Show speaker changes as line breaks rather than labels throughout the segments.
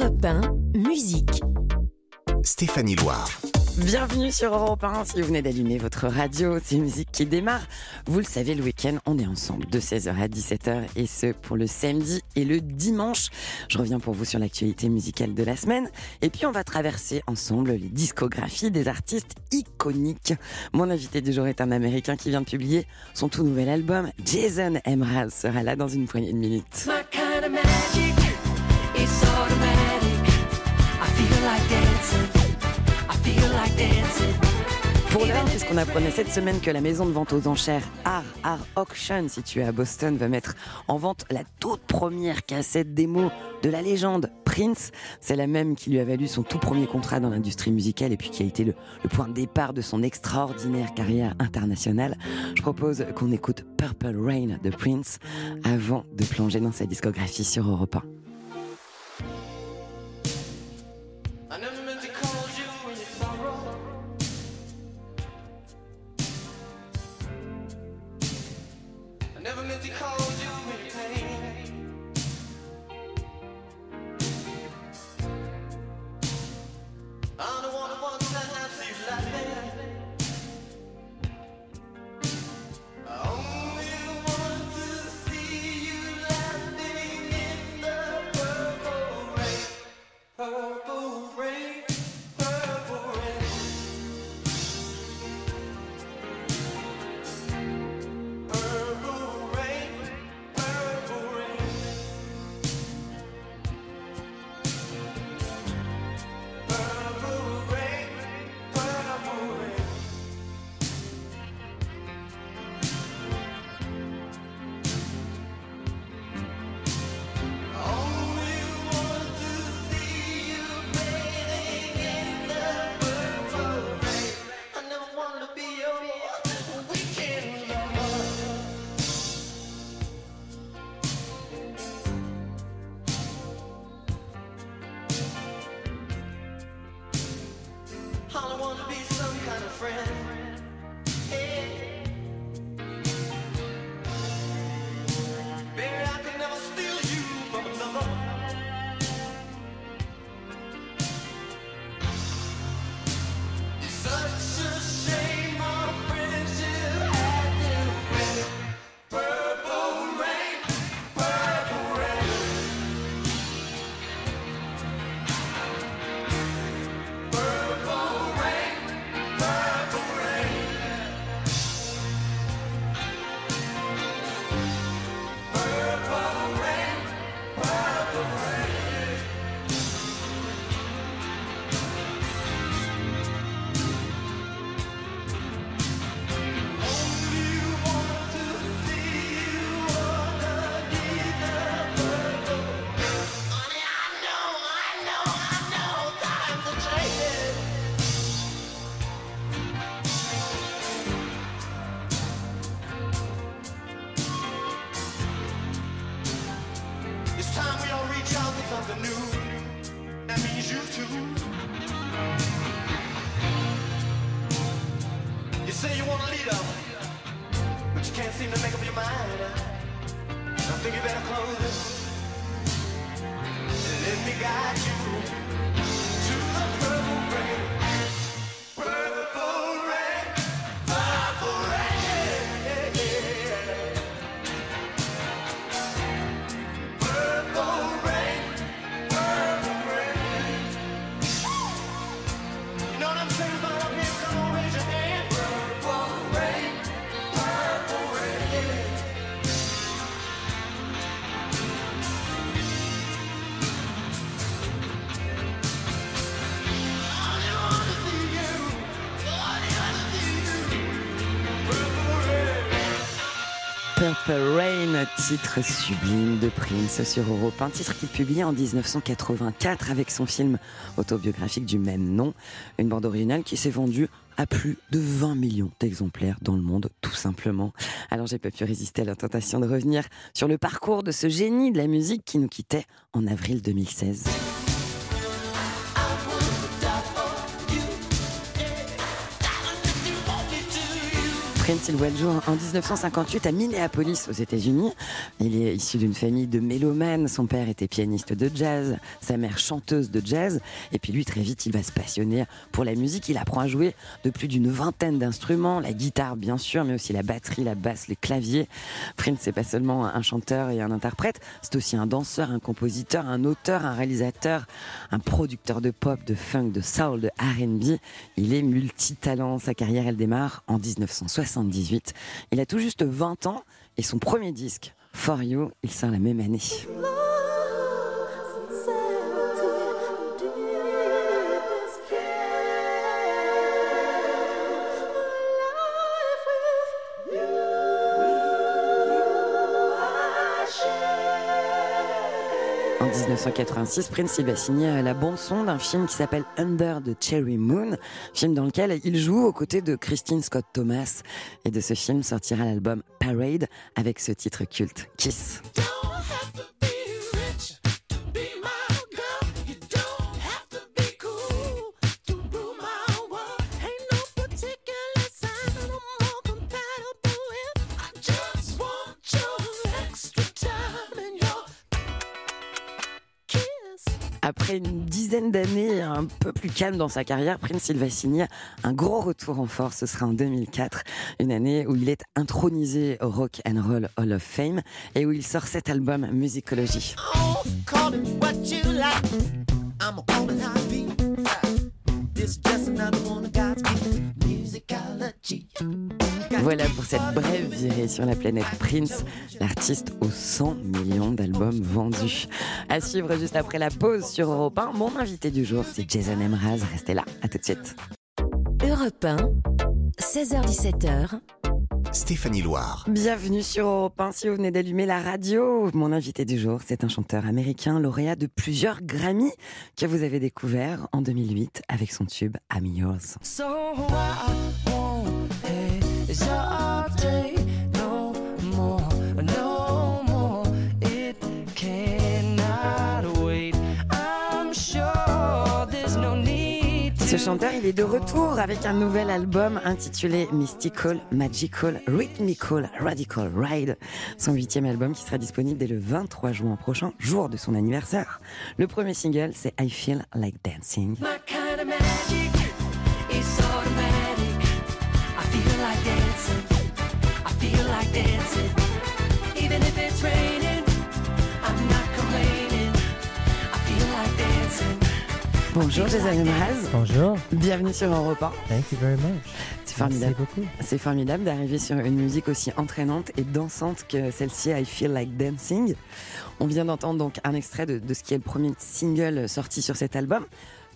Europe 1, musique.
Stéphanie Loire.
Bienvenue sur Europe 1. Si vous venez d'allumer votre radio, c'est musique qui démarre. Vous le savez, le week-end, on est ensemble de 16h à 17h et ce pour le samedi et le dimanche. Je reviens pour vous sur l'actualité musicale de la semaine et puis on va traverser ensemble les discographies des artistes iconiques. Mon invité du jour est un Américain qui vient de publier son tout nouvel album. Jason Mraz sera là dans une poignée de minutes.
My kind of magic.
Puisqu'on apprenait cette semaine que la maison de vente aux enchères Art, Art Auction, située à Boston, va mettre en vente la toute première cassette démo de la légende Prince. C'est la même qui lui a valu son tout premier contrat dans l'industrie musicale et puis qui a été le, point de départ de son extraordinaire carrière internationale. Je propose qu'on écoute Purple Rain de Prince avant de plonger dans sa discographie sur Europe 1. Titre sublime de Prince sur Europe, un titre qu'il publie en 1984 avec son film autobiographique du même nom, une bande originale qui s'est vendue à plus de 20 millions d'exemplaires dans le monde, tout simplement. Alors j'ai pas pu résister à la tentation de revenir sur le parcours de ce génie de la musique qui nous quittait en avril 2016.
Prince, il jour en 1958 à Minneapolis, aux États-Unis. Il est issu d'une famille de mélomanes. Son père était pianiste de jazz, sa mère chanteuse de jazz. Et puis lui, très vite, il va se passionner pour la musique. Il apprend à jouer de plus d'une vingtaine d'instruments, la guitare bien sûr, mais aussi la batterie, la basse, les claviers. Prince, c'est pas seulement un chanteur et un interprète, c'est aussi un danseur, un compositeur, un auteur, un réalisateur, un producteur de pop, de funk, de soul, de R&B. Il est multitalent. Sa carrière, elle démarre en 1978. Il a tout juste 20 ans et son premier disque, For You, il sort la même année. 1986, Prince va signer la bande-son d'un film qui s'appelle Under the Cherry Moon, film dans lequel il joue aux côtés de Christine Scott Thomas. Et de ce film sortira l'album Parade avec ce titre culte, Kiss. Après une dizaine d'années un peu plus calme dans sa carrière, Prince il va signer un gros retour en force. Ce sera en 2004, une année où il est intronisé au Rock and Roll Hall of Fame et où il sort cet album Musicology. Voilà pour cette brève virée sur la planète Prince, l'artiste aux 100 millions d'albums vendus. À suivre juste après la pause sur Europe 1, mon invité du jour, c'est Jason Emraz. Restez là, à tout de suite.
Europe 1, 16h17h,
Stéphanie Loire.
Bienvenue sur Europe 1 si vous venez d'allumer la radio. Mon invité du jour, c'est un chanteur américain lauréat de plusieurs Grammy que vous avez découvert en 2008 avec son tube I'm Yours.
So
Ce chanteur, il est de retour avec un nouvel album intitulé Mystical, Magical, Rhythmical, Radical Ride. Son huitième album qui sera disponible dès le 23 juin prochain, jour de son anniversaire. Le premier single, c'est I Feel Like Dancing. Bonjour Jason Mraz,
Bonjour,
bienvenue sur Europe 1.
thank you very much.
C'est formidable.
Merci beaucoup.
C'est formidable d'arriver sur une musique aussi entraînante et dansante que celle-ci, I Feel Like Dancing. On vient d'entendre donc un extrait de, de ce qui est le premier single sorti sur cet album.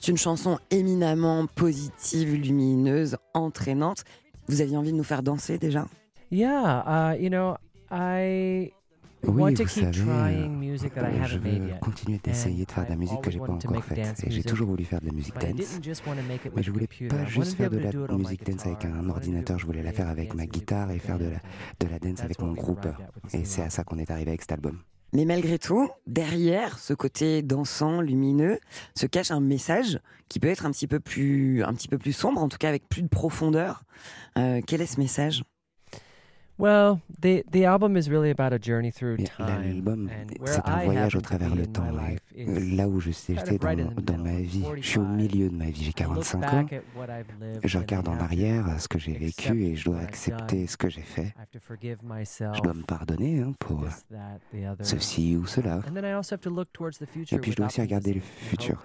C'est une chanson éminemment positive, lumineuse, entraînante. Vous aviez envie de nous faire danser déjà?
Yeah, uh, you know, I
Oui, vous savez, euh, je veux continuer d'essayer de faire de la
I've
musique que j'ai pas
always wanted to
encore
make
faite. Et j'ai
music,
toujours voulu faire de la musique dance.
didn't just want to make it
Mais
with
je
a
voulais
computer.
pas
I wanted
juste faire de la musique dance avec un ordinateur, je voulais la faire avec
dance
ma guitare et faire de la,
and
de la dance
that's
avec
what
mon
we
groupe. Et c'est à
album.
ça qu'on est arrivé avec cet album.
Mais malgré tout, derrière ce côté dansant, lumineux, se cache un message qui peut être un petit peu plus, un petit peu plus sombre, en tout cas avec plus de profondeur. Euh, quel est ce message?
Well, the the album is really about a journey through
Et
time.
L'album, c'est un voyage au travers le temps. Et là où je
kind
j'étais dans, ma vie, je suis au
45.
milieu de ma vie, j'ai
I look
45 ans. Je regarde en arrière ce que j'ai vécu et je dois accepter ce que j'ai fait. Je dois me pardonner hein, pour ceci ou cela. Et puis je dois aussi regarder le futur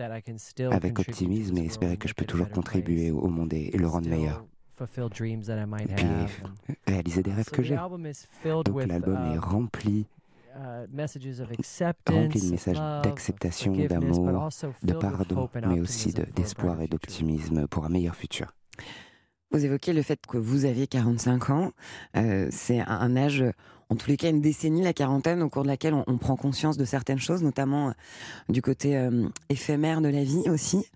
avec optimisme et espérer que je peux toujours contribuer au monde et le rendre meilleur.
Fulfill dreams that I might
Puis,
have. and-
Réaliser des rêves
So
que
the
j'ai.
album is filled
Donc
with
l'album est
uh,
rempli,
uh, messages of
rempli
acceptance,
de messages d'acceptation,
forgiveness, but
d'amour,
also
de pardon,
hope and
mais aussi de-
optimism for a
d'espoir et
future.
d'optimisme pour un meilleur futur.
Vous évoquez le fait que vous avez 45 ans. Euh, c'est un, âge, en tous les cas, une décennie, la quarantaine, au cours de laquelle on, on prend conscience de certaines choses, notamment euh, du côté euh, éphémère de la vie aussi.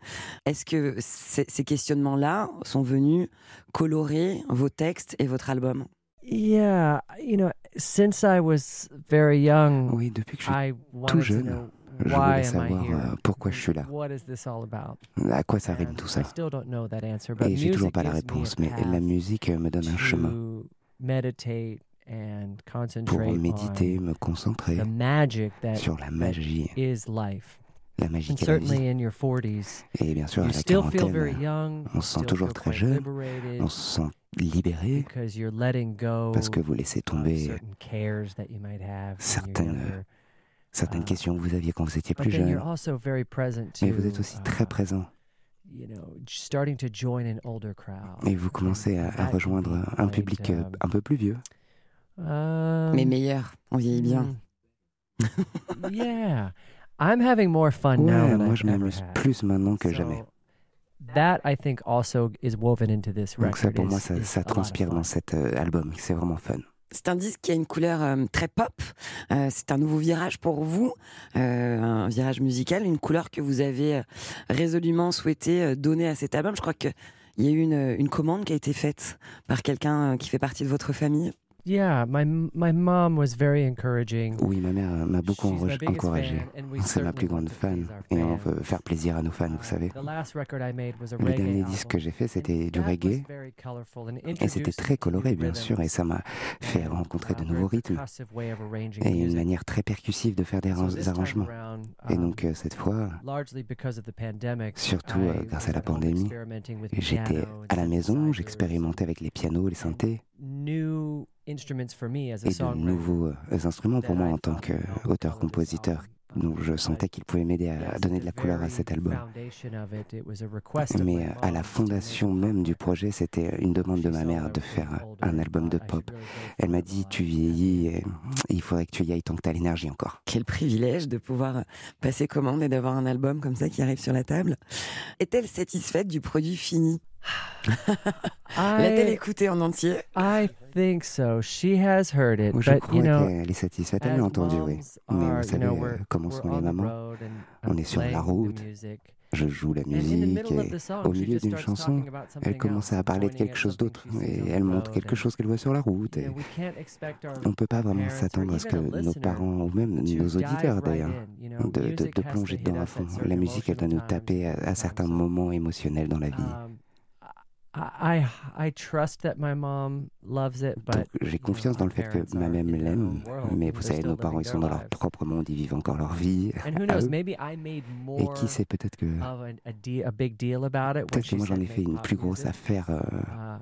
Est-ce que ces, ces questionnements-là sont venus colorer vos textes et votre album?
Yeah, you know, since I was very young,
Oui, depuis que je suis
I wanted to
jeune,
know
je voulais savoir euh, pourquoi je suis là.
What is this all about?
À quoi ça rime tout ça? Et j'ai toujours pas la réponse, mais la musique euh, me donne un chemin pour méditer, me concentrer
the magic that,
sur la magie,
is life.
la magie
And
qu'est la vie.
certainly in your 40s,
Et bien sûr, à
you
la
still feel very
quarantaine,
young,
on se sent toujours très jeune,
liberated
on se sent libéré
because you're letting go
parce que vous laissez tomber
certain cares that you might have when you're
certaines. Certaines
uh,
questions que vous aviez quand vous étiez plus jeune.
also very present to,
Mais vous êtes aussi très
uh,
présent
you know, starting to join an older crowd.
et vous commencez à, rejoindre un public euh,
um,
un peu plus vieux.
um,
Mais meilleur, on vieillit bien.
mm, yeah. I'm having more fun now
Ouais, moi je m'amuse plus maintenant que jamais.
So, That I think also is woven into this
Donc ça
record.
pour moi ça, transpire dans cet euh, album, c'est vraiment fun.
C'est un disque qui a une couleur euh, très pop. Euh, c'est un nouveau virage pour vous, euh, un virage musical, une couleur que vous avez résolument souhaité donner à cet album. Je crois que il y a eu une, commande qui a été faite par quelqu'un qui fait partie de votre famille.
Yeah, my m- my mom was very encouraging.
Oui, ma mère m'a beaucoup encouragé. C'est ma plus grande fan et on veut faire plaisir à nos fans, vous
Uh,
savez. Le dernier disque que j'ai fait, c'était du reggae. Et c'était très coloré, bien sûr, et ça m'a fait rencontrer de nouveaux rythmes et une manière très percussive de faire des arrangements. Et
um,
donc euh, cette fois, surtout euh, grâce à la pandémie, j'étais à la maison, j'expérimentais avec les pianos, les synthés
new instruments for me as a
et de nouveaux euh, instruments pour moi en tant qu'auteur-compositeur.
album.
Donc je sentais qu'il pouvait m'aider à, donner de la couleur à cet album. Mais euh, à la fondation même du projet, c'était une demande de ma mère de faire un album de pop. Elle m'a dit, tu vieillis, et il faudrait que tu y ailles tant que tu as l'énergie encore.
Quel privilège de pouvoir passer commande et d'avoir un album comme ça qui arrive sur la table. Est-elle satisfaite du produit fini? L'a-t-elle
I,
écouté en entier
I think so. She has heard it,
Je
but
crois
you know,
qu'elle est satisfaite, elle l'a entendu, oui.
moms
Mais
are,
vous
you
savez
know,
euh,
we're,
comment sont les
on the
mamans.
road and
On
I'm
est sur la route,
music.
Je joue la
And in the
musique
middle of
et
the song,
au
she
milieu
just
d'une
starts
chanson,
talking about
elle
something
commence à parler de quelque chose d'autre et elle montre quelque chose qu'elle voit sur la route.
you
Et
know, we can't expect our
on ne peut pas vraiment s'attendre à ce que nos parents ou même nos auditeurs d'ailleurs
you
de, de, de plonger dedans à fond. La musique, elle doit nous taper à, à certains moments émotionnels dans la vie. J'ai confiance dans le fait que ma mère l'aime, mais
and
vous savez, nos parents, ils sont dans leur propre monde, ils vivent encore leur vie.
And who
à
knows,
eux.
maybe I made
Et
more
qui sait, peut-être que,
of a, a, de- a big deal about it when
peut-être que moi j'en ai fait une plus grosse affaire euh,
Uh,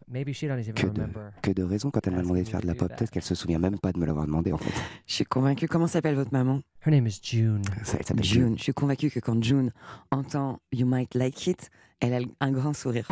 que de, que de raison quand elle m'a demandé de faire de la pop. Peut-être
that.
qu'elle se souvient même pas de me l'avoir demandé en fait.
Je suis convaincue. Comment s'appelle votre maman?
Her name is June.
Ça, Elle s'appelle June.
June. Je suis convaincue que quand June entend You Might Like It, elle a un grand sourire.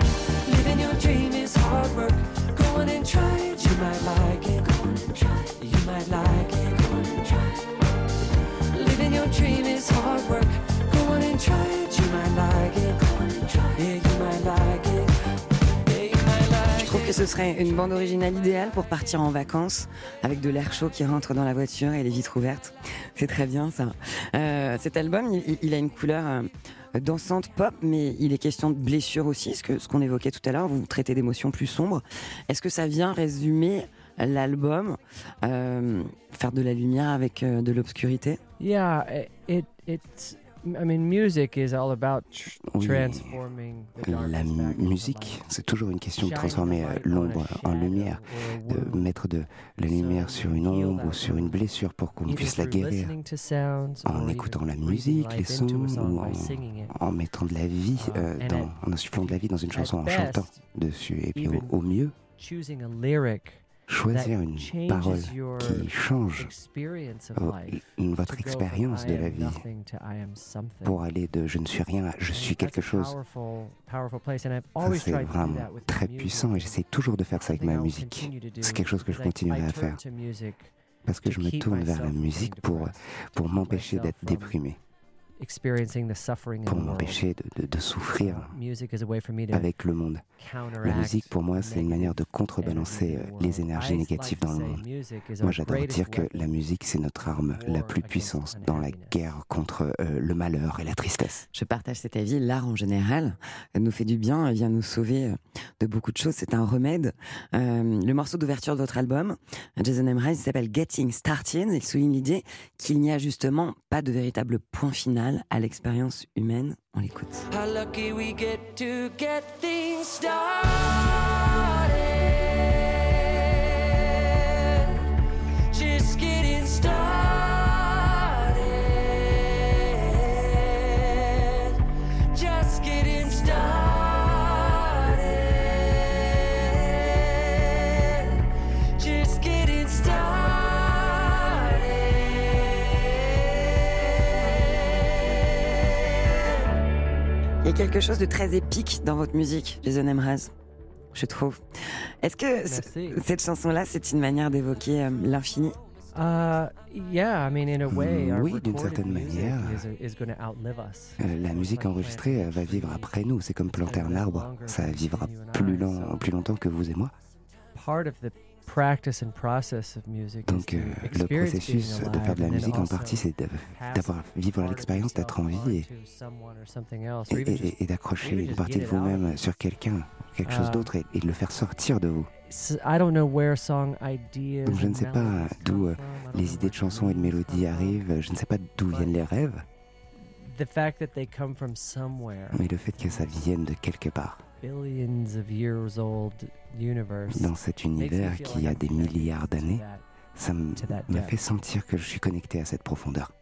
Je trouve que ce serait une bande originale idéale pour partir en vacances avec de l'air chaud qui rentre dans la voiture et les vitres ouvertes. C'est très bien ça. Euh, cet album, il, il a une couleur euh, dansante pop, mais il est question de blessure aussi, ce que ce qu'on évoquait tout à l'heure. Vous traitez d'émotions plus sombres. Est-ce que ça vient résumer l'album, euh, faire de la lumière avec euh, de l'obscurité?
Yeah. I mean, music is all about tr-
Oui.
transforming the
La musique, c'est toujours une question de transformer euh, l'ombre en lumière, de mettre de la lumière sur une ombre ou sur une blessure pour qu'on puisse la guérir. en écoutant la musique, les sons, ou en, mettant de la vie,
Uh,
euh, dans, en insufflant de la vie dans une chanson, en chantant dessus. Et puis au, mieux, choisir une parole qui change euh, votre expérience de la vie pour aller de je ne suis rien à je suis quelque chose. C'est vraiment très puissant et j'essaie toujours de faire ça avec ma musique. C'est quelque chose que je continuerai à faire parce que je me tourne vers la musique pour, pour m'empêcher d'être déprimé,
experiencing the suffering
pour m'empêcher de, de- de souffrir
music is a way for me to
avec le monde.
counteract
La musique, pour moi, c'est une manière de
negative
contrebalancer euh,
in the world.
les énergies négatives dans le monde.
music is
Moi, j'adore dire que la musique, c'est notre arme la plus puissante dans la guerre contre euh, le malheur et la tristesse.
Je partage cet avis. L'art en général nous fait du bien, vient nous sauver euh, de beaucoup de choses. C'est un remède. Euh, le morceau d'ouverture de votre album, Jason il s'appelle Getting Started. Il souligne l'idée qu'il n'y a justement pas de véritable point final à l'expérience humaine. On l'écoute.
How lucky we get to get things started.
Il y a quelque chose de très épique dans votre musique, Jason Mraz, je trouve. Est-ce que cette chanson-là, c'est une manière d'évoquer euh, l'infini?
Uh, yeah, I mean, in a way, our
oui, d'une certaine manière.
is, is going to outlive us.
Euh, La musique enregistrée euh, va vivre après nous. C'est comme planter un arbre. Ça vivra plus, long, plus longtemps que vous et moi.
Part of the practice and process of music is
Donc euh, le processus de faire de la musique en partie, c'est d'avoir vivre l'expérience d'être en vie et, d'accrocher une partie de vous-même sur quelqu'un, quelque chose
Ah.
d'autre, et, de le faire sortir de vous.
S- I don't know where song ideas
Donc je ne sais pas d'où euh, les idées de chansons et de mélodies arrivent, je ne sais pas d'où viennent les rêves,
The fact that they come from somewhere,
mais le fait que ça vienne de quelque part,
billions of years old universe,
dans cet
makes me
univers
feel
qui a des
connected
milliards
to
d'années,
that.
ça
depth.
fait sentir que je suis connecté à cette profondeur.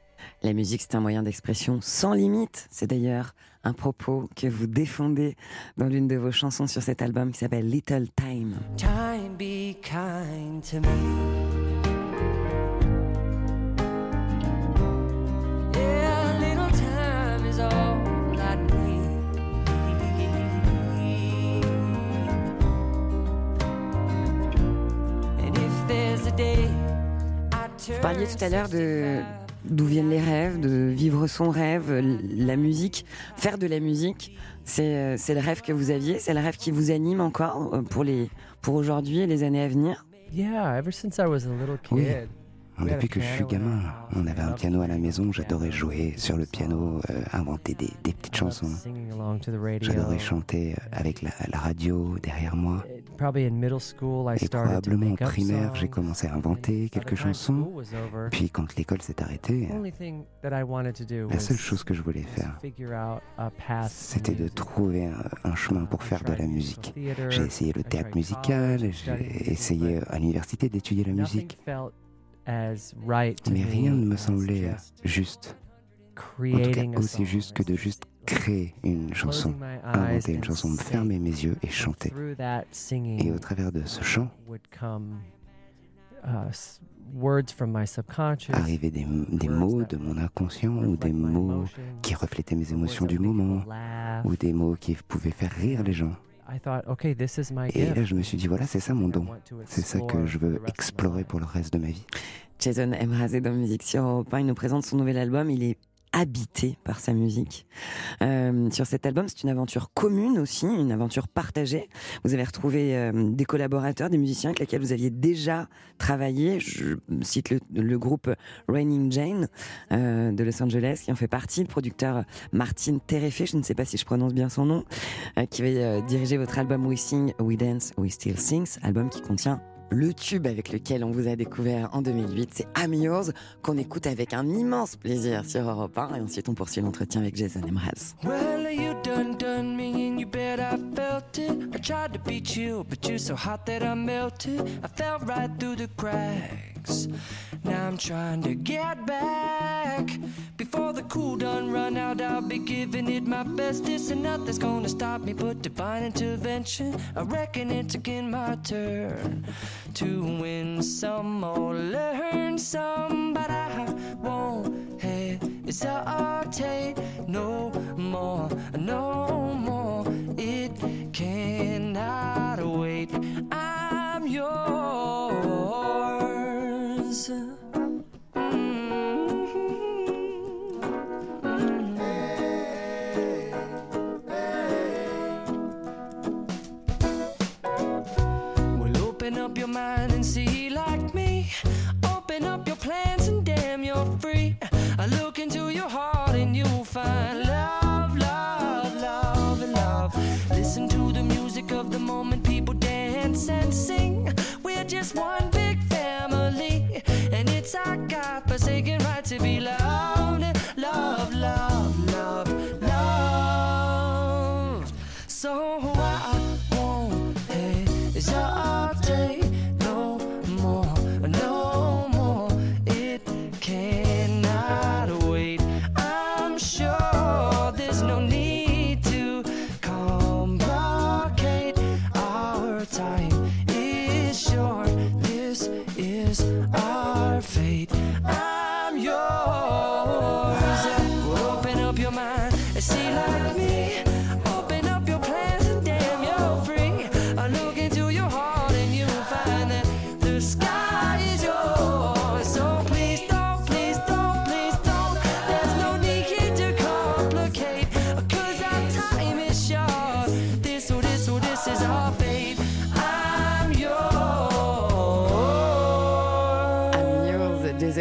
La musique, c'est un moyen d'expression sans limite. C'est d'ailleurs un propos que vous défendez dans l'une de vos chansons sur cet album qui s'appelle Little Time.
Time be kind to me.
Vous parliez tout à l'heure de
65,
d'où viennent les rêves, de vivre son rêve, la musique, faire de la musique. C'est euh, le rêve que vous aviez, c'est le rêve qui vous anime encore euh, pour les pour aujourd'hui et les années à venir?
Yeah, ever since I was a little
Oui. Depuis que je suis gamin, on avait un piano à la maison, j'adorais jouer sur le piano, euh, inventer des, des petites chansons. J'adorais chanter euh, avec la, la radio derrière moi.
Uh,
Et probablement en primaire, j'ai commencé à inventer quelques chansons. Puis quand l'école s'est arrêtée, la seule chose que je voulais faire, c'était de trouver un, un chemin pour faire de la musique. J'ai essayé le théâtre musical, j'ai essayé à l'université d'étudier la musique. Mais rien ne me semblait
just
juste, en tout
creating
cas
a
aussi
song,
juste que de juste créer une chanson,
closing my eyes
inventer une
and
chanson, fermer mes yeux et chanter.
through that singing
Et au travers de ce chant,
would come uh, s- words from my subconscious,
arrivaient des, des mots de mon inconscient ou des mots qui reflétaient mes émotions du moment
laugh.
ou des mots qui pouvaient faire rire les gens.
I thought, okay, this is my
Et là, je me suis dit, voilà, c'est ça mon
I
don.
want to
C'est ça que
explore
je
for
veux
the rest of my
explorer
life.
pour le reste de ma vie.
Jason Mrazé dans Musique sur Europe 1, il nous présente son nouvel album. Il est habité par sa musique. Euh, sur cet album, c'est une aventure commune aussi, une aventure partagée. Vous avez retrouvé euh, des collaborateurs, des musiciens avec lesquels vous aviez déjà travaillé. Je cite le, groupe Raining Jane euh, de Los Angeles qui en fait partie, le producteur Martin Terefé, je ne sais pas si je prononce bien son nom, qui va diriger votre album We Sing, We Dance, We Still Sings, album qui contient le tube avec lequel on vous a découvert en 2008, c'est I'm Yours, qu'on écoute avec un immense plaisir sur Europe 1. Et ensuite, on poursuit l'entretien avec Jason Mraz.
Well, you done done me, and you bet I felt it. I tried to beat you, but you're so hot that I melted. I fell right through the cracks. Now I'm trying to get back. Before the cool done run out, I'll be giving it my bestest, and nothing's gonna stop me but divine intervention. I reckon it's again my turn to win some or learn some, but I won't hesitate no more, no more. It cannot wait. I'm yours.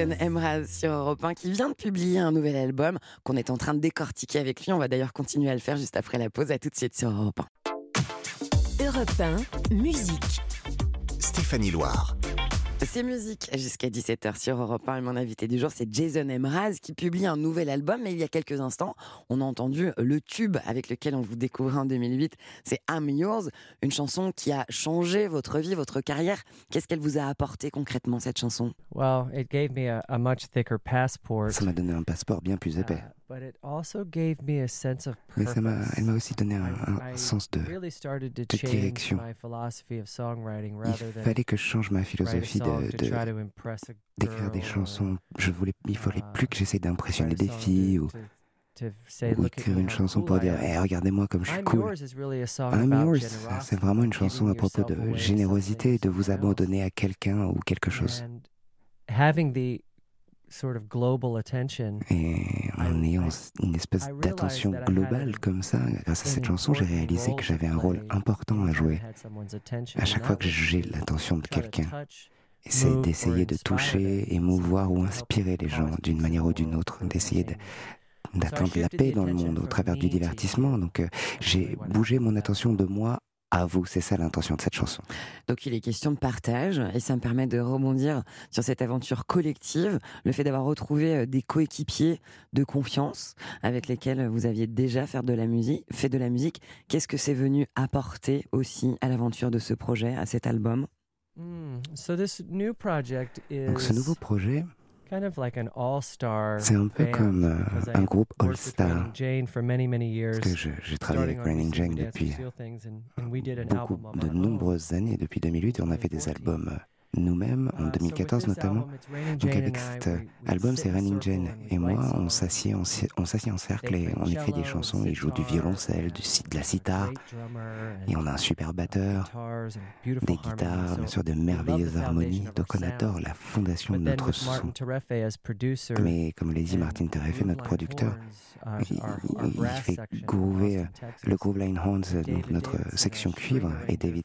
Jason Emraz sur Europe 1 qui vient de publier un nouvel album qu'on est en train de décortiquer avec lui. On va d'ailleurs continuer à le faire juste après la pause. À tout de suite sur Europe
1. Europe 1, musique.
Stéphanie Loire.
C'est musique. Jusqu'à 17h sur Europe 1 et mon invité du jour c'est Jason Emraz qui publie un nouvel album. Mais il y a quelques instants on a entendu le tube avec lequel on vous découvre en 2008 c'est I'm Yours une chanson qui a changé votre vie votre carrière. Qu'est-ce qu'elle vous a apporté concrètement cette chanson?
Well it gave me a, a much thicker passport.
Ça m'a donné un passeport bien plus épais.
But it also gave me a sense of
Mais ça m'a, elle m'a aussi donné un, sens de. direction. Il fallait que je change ma philosophie de, de- d'écrire des chansons. Je voulais, il fallait plus que j'essaie d'impressionner des filles ou, ou
"Look at
écrire une chanson pour dire
am."
Eh, regardez-moi comme je suis cool. I'm yours, c'est vraiment une chanson à propos de générosité,
somebody,
de vous abandonner à quelqu'un ou quelque chose.
And having the sort of global attention
Et en ayant une espèce d'attention globale comme ça, grâce à cette chanson, j'ai réalisé que j'avais un rôle important à jouer. À chaque fois que j'ai
to
l'attention de quelqu'un, c'est d'essayer de toucher, émouvoir ou inspirer les gens d'une
peace
manière ou
the
d'une
world
autre,
through
d'essayer de- d'atteindre la paix dans le
attention
monde au
from
travers du divertissement. Donc euh, j'ai bougé mon attention de moi à vous. C'est ça l'intention de cette chanson.
donc il est question de partage et ça me permet de rebondir sur cette aventure collective le fait d'avoir retrouvé euh, des coéquipiers de confiance avec lesquels vous aviez déjà fait de la musique fait de la musique qu'est-ce que c'est venu apporter aussi à l'aventure de ce projet à cet album?
Mm, So this new project
Donc ce nouveau projet,
kind of like an all-star
c'est un peu
band,
comme euh, un groupe all-star. Parce que j'ai travaillé avec Raining Jane depuis
an
beaucoup de nombreuses années, depuis 2008, et on a fait des
2014.
albums euh, nous-mêmes, en
Uh, so with
2014
this
notamment. Donc avec cet euh, album, c'est Jane
and we
et moi, on s'assied en, on en cercle et on écrit des chansons, ils jouent du violoncelle, du, de la sitar, et on a un super batteur, des guitares, bien sûr de merveilleuses harmonies. Donc on adore la fondation de notre son. Mais comme l'a dit Martin Terrefe, notre producteur, il- fait groover, le Groove Line Horns, donc
David
notre
Davidson,
section cuivre, et David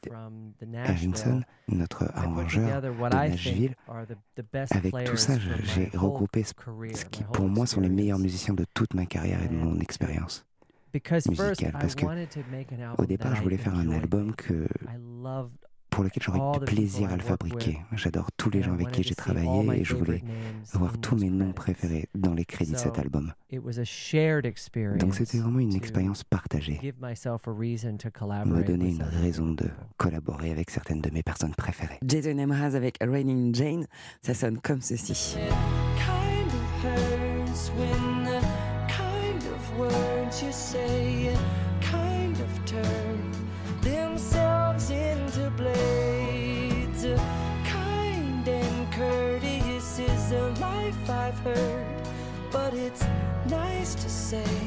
Nashville.
notre arrangeur de Nashville. Avec tout ça, j'ai regroupé ce qui pour moi sont les meilleurs musiciens de toute ma carrière et de mon expérience. Musicale, parce que Au départ, je voulais faire un album que, pour lequel j'aurais du plaisir à le fabriquer. J'adore tous les gens avec qui j'ai travaillé et je voulais avoir tous mes noms préférés dans les crédits de cet album.
It was a shared experience.
Donc c'était vraiment une expérience partagée.
Give myself a reason to
Me
collaborate
donner une raison de collaborer avec certaines de mes personnes préférées.
Jason Emraz avec Raining Jane ça sonne comme ceci
kind of hurts when the kind of words you say kind of turn heard, but it's nice to say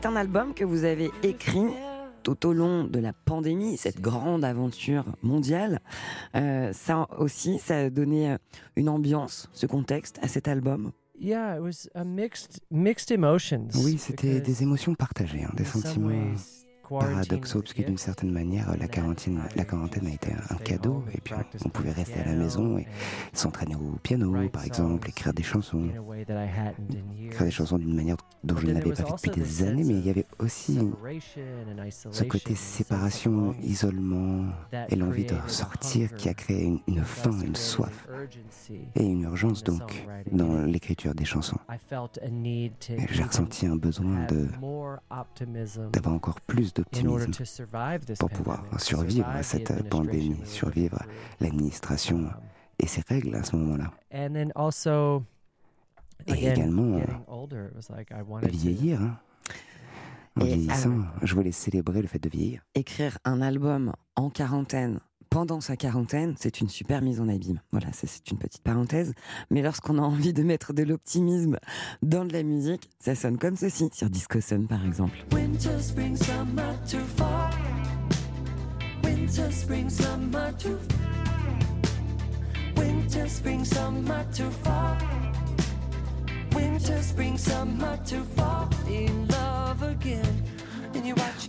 C'est un album que vous avez écrit tout au long de la pandémie, cette grande aventure mondiale. Euh, ça aussi, ça a donné euh, une ambiance, ce contexte à cet album.
Yeah, it was a mixed mixed emotions.
Oui, c'était des émotions partagées, hein, des sentiments
ways,
paradoxaux, parce que d'une certaine manière, la quarantaine, la quarantaine a été un cadeau, et puis on pouvait rester à la maison et s'entraîner au piano, par exemple, écrire des chansons,
in a way that I hadn't in
écrire des chansons d'une manière dont
But
je n'avais pas
was
fait depuis
also
des années, mais il y avait aussi ce
isolation
côté séparation, isolement et l'envie de ressortir qui a créé une, une
and
faim, une soif et une urgence donc dans l'écriture des chansons. J'ai ressenti un besoin de d'avoir encore plus d'optimisme
to survive this
pour pouvoir survivre à cette pandémie, survivre
through.
l'administration
Um,
et ses règles à ce moment-là.
and then also
Et également,
getting older, it was like I wanted to
Vieillir, hein. En vieillissant,
ah,
je voulais célébrer le fait de vieillir.
écrire un album en quarantaine pendant sa quarantaine, c'est une super mise en abîme. Voilà, ça, c'est une petite parenthèse. Mais lorsqu'on a envie de mettre de l'optimisme dans de la musique, ça sonne comme ceci, sur Disco Sun par exemple.
Winter, spring, summer, too far. Winter, spring, summer, too far. In love again.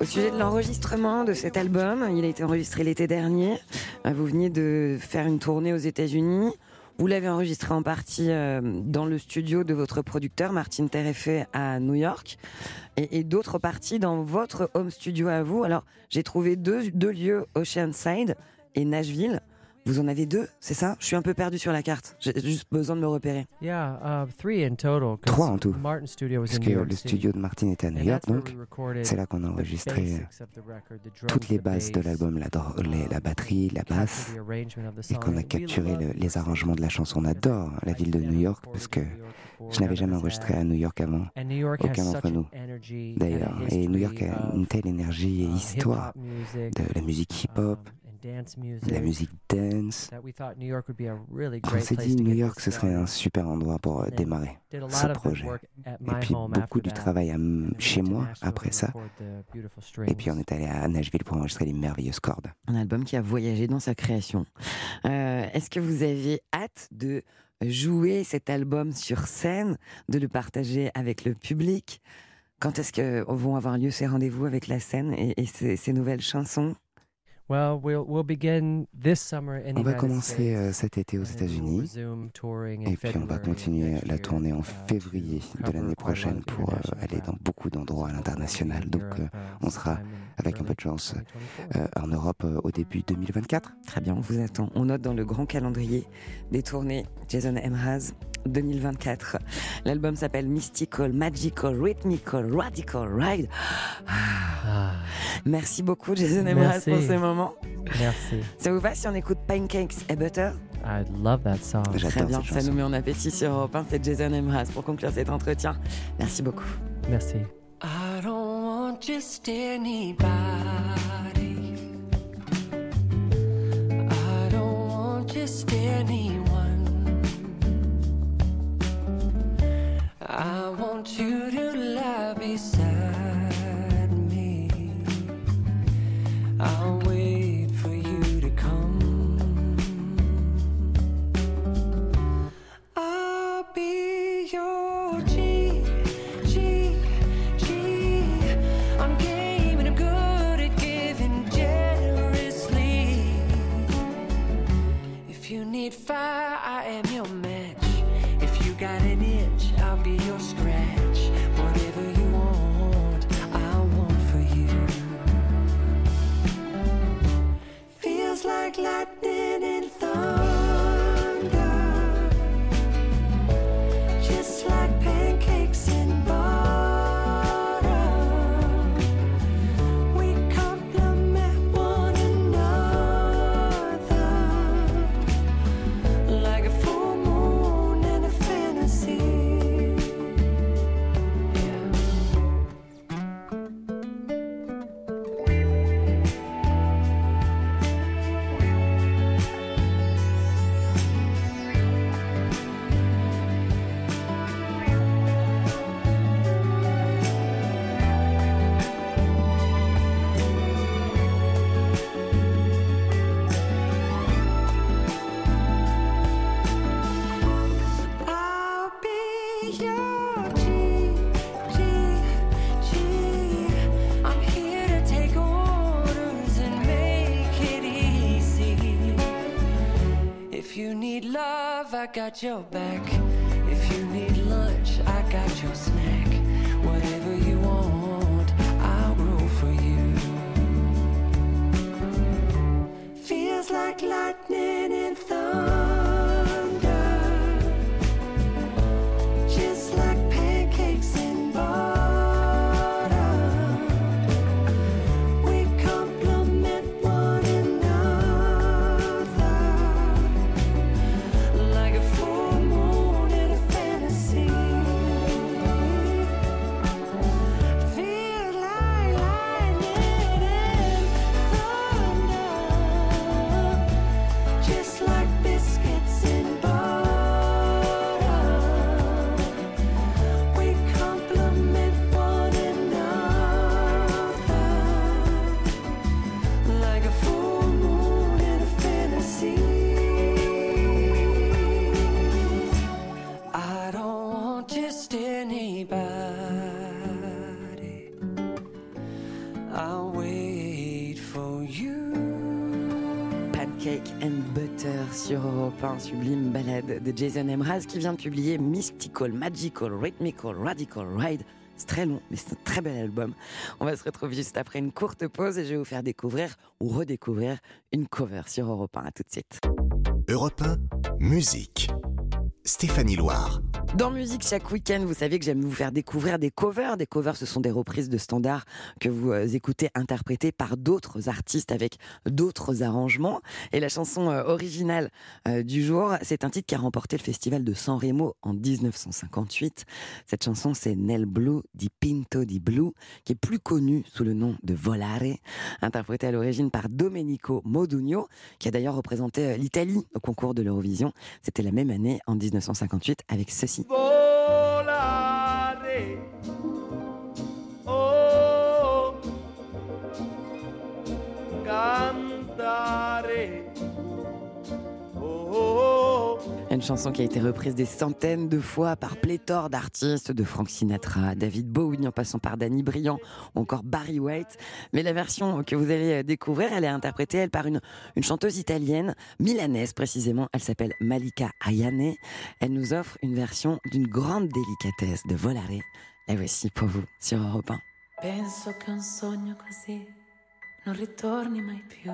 Au sujet de l'enregistrement de cet album, il a été enregistré l'été dernier. Euh, Vous veniez de faire une tournée aux États-Unis. Vous l'avez enregistré en partie euh, dans le studio de votre producteur, Martin Terrefé, à New York, et, et d'autres parties dans votre home studio à vous. Alors, j'ai trouvé deux, deux lieux, Oceanside et Nashville. Vous en avez deux, c'est ça? Je suis un peu perdu sur la carte. J'ai juste besoin de me repérer.
Yeah, uh, three in total. 'cause
Trois en tout.
Martin Studio was
Parce que le studio de Martin était à New York, donc c'est là qu'on a enregistré
drums,
toutes les bases de l'album, la, les- la batterie, la basse, et qu'on a capturé le- les arrangements de la chanson. On adore la ville de New York parce que je n'avais jamais enregistré à New York avant. Aucun d'entre nous, D'ailleurs, et New York a une telle énergie et
uh,
histoire
hip-hop
de la musique hip-hop,
um, dance
de la musique dance.
that we thought New York would be a really
On
great
s'est dit New York, ce serait un super endroit pour euh, démarrer.
Did a
ce
lot of good
projet.
work at
Et
my
puis
home
beaucoup
after
du
that.
travail à m-
And then
chez moi
Nashville
après
to
ça.
record the beautiful
Et puis on est allé à Nashville pour enregistrer les merveilleuses cordes.
Un album qui a voyagé dans sa création. Euh, Est-ce que vous avez hâte de jouer cet album sur scène, de le partager avec le public? Quand est-ce que vont avoir lieu ces rendez-vous avec la scène et, et ces, ces nouvelles chansons?
On va
United
commencer
States,
cet été aux
and then we'll
États-Unis. Et puis on va
February of
continuer
next
la
year,
tournée en
uh,
février
to
de l'année prochaine pour euh, aller dans beaucoup d'endroits à
So we'll be
l'international.
in
Donc euh,
uh,
on sera, avec un peu de chance,
2024.
euh, en Europe au début 2024.
Très bien, on vous attend. On note dans le grand calendrier des tournées Jason Mraz 2024. L'album s'appelle Mystical, Magical, Rhythmical, Radical Ride.
Ah,
Merci beaucoup Jason Mraz
Merci.
pour ce moment.
merci.
Ça vous va si on écoute Pancakes et Butter?
I love that song.
Très
J'adore
bien, ça
chanson.
nous met en appétit sur Europe 1. C'est Jason Mraz pour conclure cet entretien. Merci beaucoup.
Merci.
I don't want just anybody. need five. Got your back. If you need lunch, I got your snack. Whatever you want,
sublime balade de Jason Mraz qui vient de publier Mystical, Magical, Rhythmical, Radical Ride. C'est très long, mais c'est un très bel album. On va se retrouver juste après une courte pause et je vais vous faire découvrir ou redécouvrir une cover sur Europe 1. À tout de suite.
Europe 1, musique. Stéphanie Loire.
Dans musique chaque week-end, vous savez que j'aime vous faire découvrir des covers. Des covers, ce sont des reprises de standards que vous euh, écoutez interprétées par d'autres artistes avec d'autres arrangements. Et la chanson euh, originale euh, du jour, c'est un titre qui a remporté le festival de San Remo en 1958. Cette chanson, c'est Nel Blue di Pinto di Blue, qui est plus connue sous le nom de Volare, interprétée à l'origine par Domenico Modugno, qui a d'ailleurs représenté l'Italie au concours de l'Eurovision. C'était la même année, en 1958, avec ceci. Une chanson qui a été reprise des centaines de fois par pléthore d'artistes, de Frank Sinatra, David Bowie, en passant par Danny Briand, ou encore Barry White. Mais la version que vous allez découvrir, elle est interprétée, elle, par une, chanteuse italienne, milanaise précisément. Elle s'appelle Malika Ayane. Elle nous offre une version d'une grande délicatesse de Volare. Et voici pour vous sur Europe 1.
Penso che un sogno così non ritorni mai più.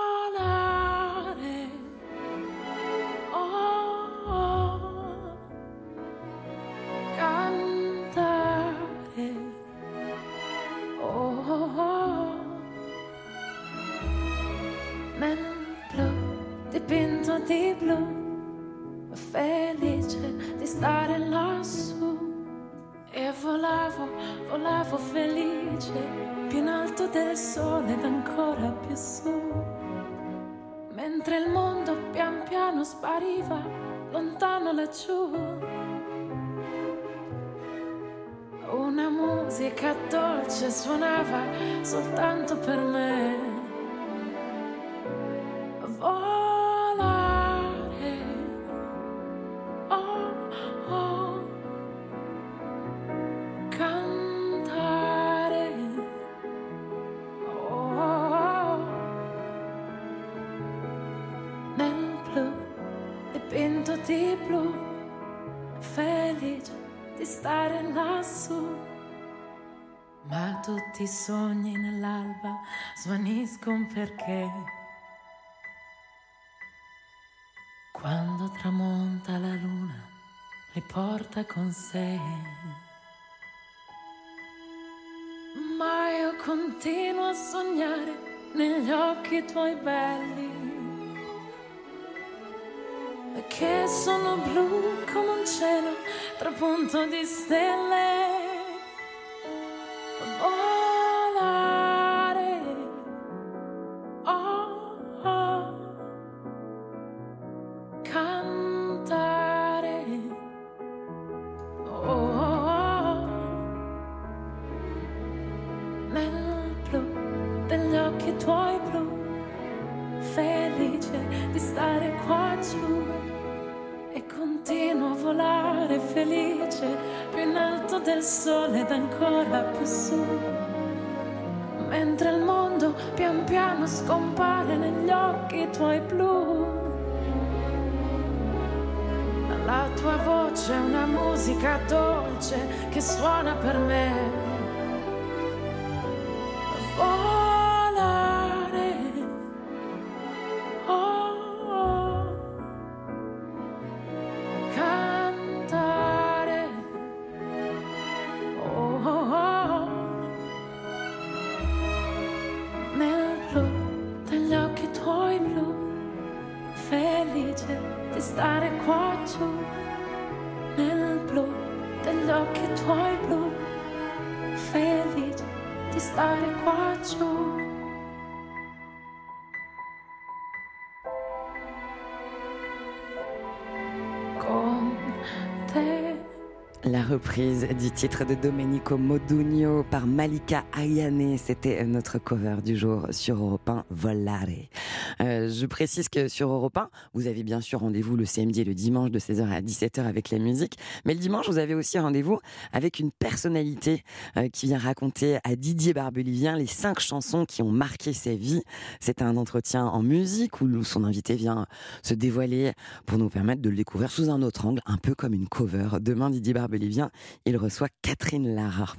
Del sole ed ancora più su. Mentre il mondo pian piano spariva, lontano laggiù. Una musica dolce suonava soltanto per me. Sogni nell'alba svaniscono perché quando tramonta la luna li porta con sé. Ma io continuo a sognare negli occhi tuoi belli che sono blu come un cielo trapunto di stelle. Stare qua giù.
Reprise du titre de Domenico Modugno par Malika Ayane. C'était notre cover du jour sur Europe 1, Volare. Euh, je précise que sur Europe 1, vous avez bien sûr rendez-vous le samedi et le dimanche de 16h à 17h avec la musique. Mais le dimanche, vous avez aussi rendez-vous avec une personnalité euh, qui vient raconter à Didier Barbelivien les cinq chansons qui ont marqué sa vie. C'est un entretien en musique où son invité vient se dévoiler pour nous permettre de le découvrir sous un autre angle, un peu comme une cover. Demain, Didier Barbelivien, il reçoit Catherine Lara.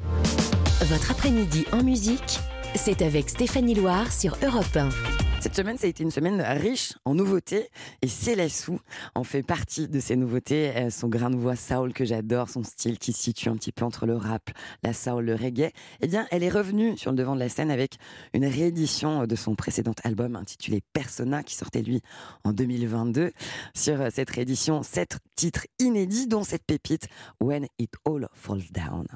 Votre après-midi en musique, c'est avec Stéphanie Loire sur Europe 1.
Cette semaine, ça a été une semaine riche en nouveautés et Célessou en fait partie de ces nouveautés. Euh, son grain de voix soul que j'adore, son style qui se situe un petit peu entre le rap, la soul, le reggae. Eh bien, elle est revenue sur le devant de la scène avec une réédition de son précédent album intitulé Persona qui sortait lui en 2022. Sur euh, cette réédition, sept titres inédits dont cette pépite When It All Falls Down.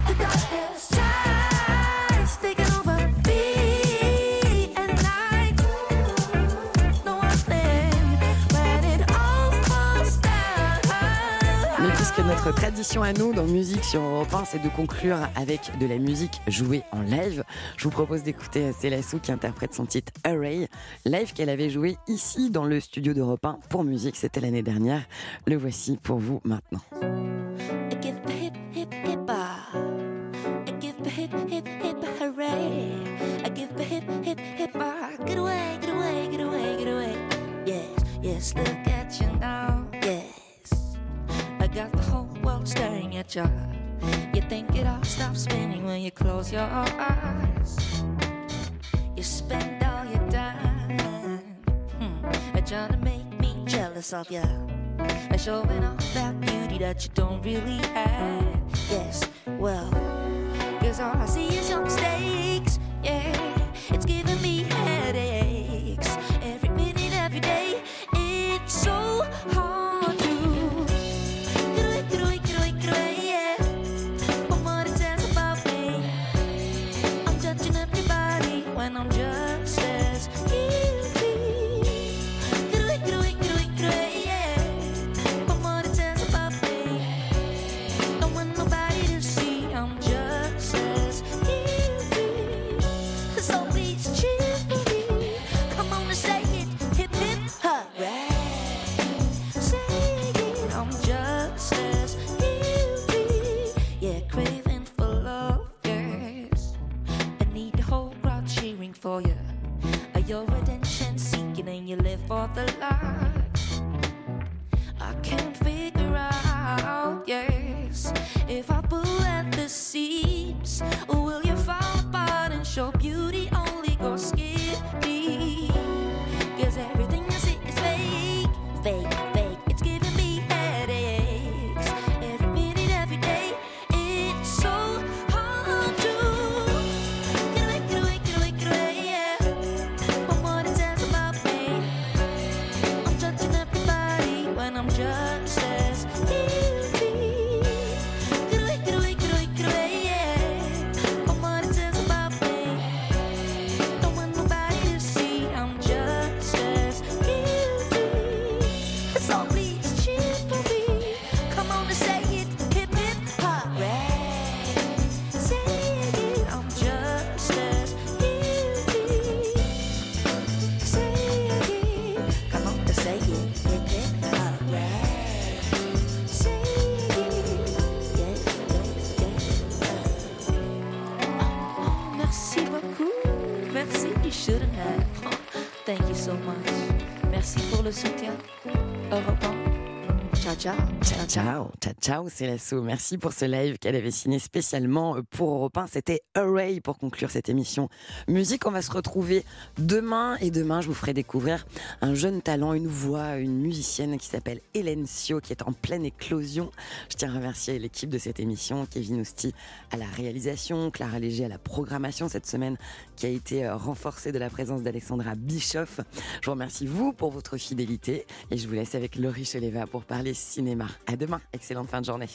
Notre tradition à nous dans Musique sur Europe 1, c'est de conclure avec de la musique jouée en live, je vous propose d'écouter Célassou qui interprète son titre Array, live qu'elle avait joué ici dans le studio d'Europe 1 pour musique, c'était l'année dernière. Le voici pour vous maintenant.
You. You think it all stops spinning when you close your eyes. You spend all your time hmm, trying to make me jealous of you. And showing off that beauty that you don't really have. Yes, well, cause all I see is your mistakes. Yeah, it's giving me
ciao, c'est l'assaut. Merci pour ce live qu'elle avait signé spécialement pour Europe 1. C'était Array pour conclure cette émission musique. On va se retrouver demain et demain, je vous ferai découvrir un jeune talent, une voix, une musicienne qui s'appelle Hélène Sio, qui est en pleine éclosion. Je tiens à remercier l'équipe de cette émission, Kevin Ousti à la réalisation, Clara Léger à la programmation cette semaine, qui a été euh, renforcée de la présence d'Alexandra Bischoff. Je vous remercie vous pour votre fidélité et je vous laisse avec Laurie Cheleva pour parler cinéma. À demain, excellente fin de journée.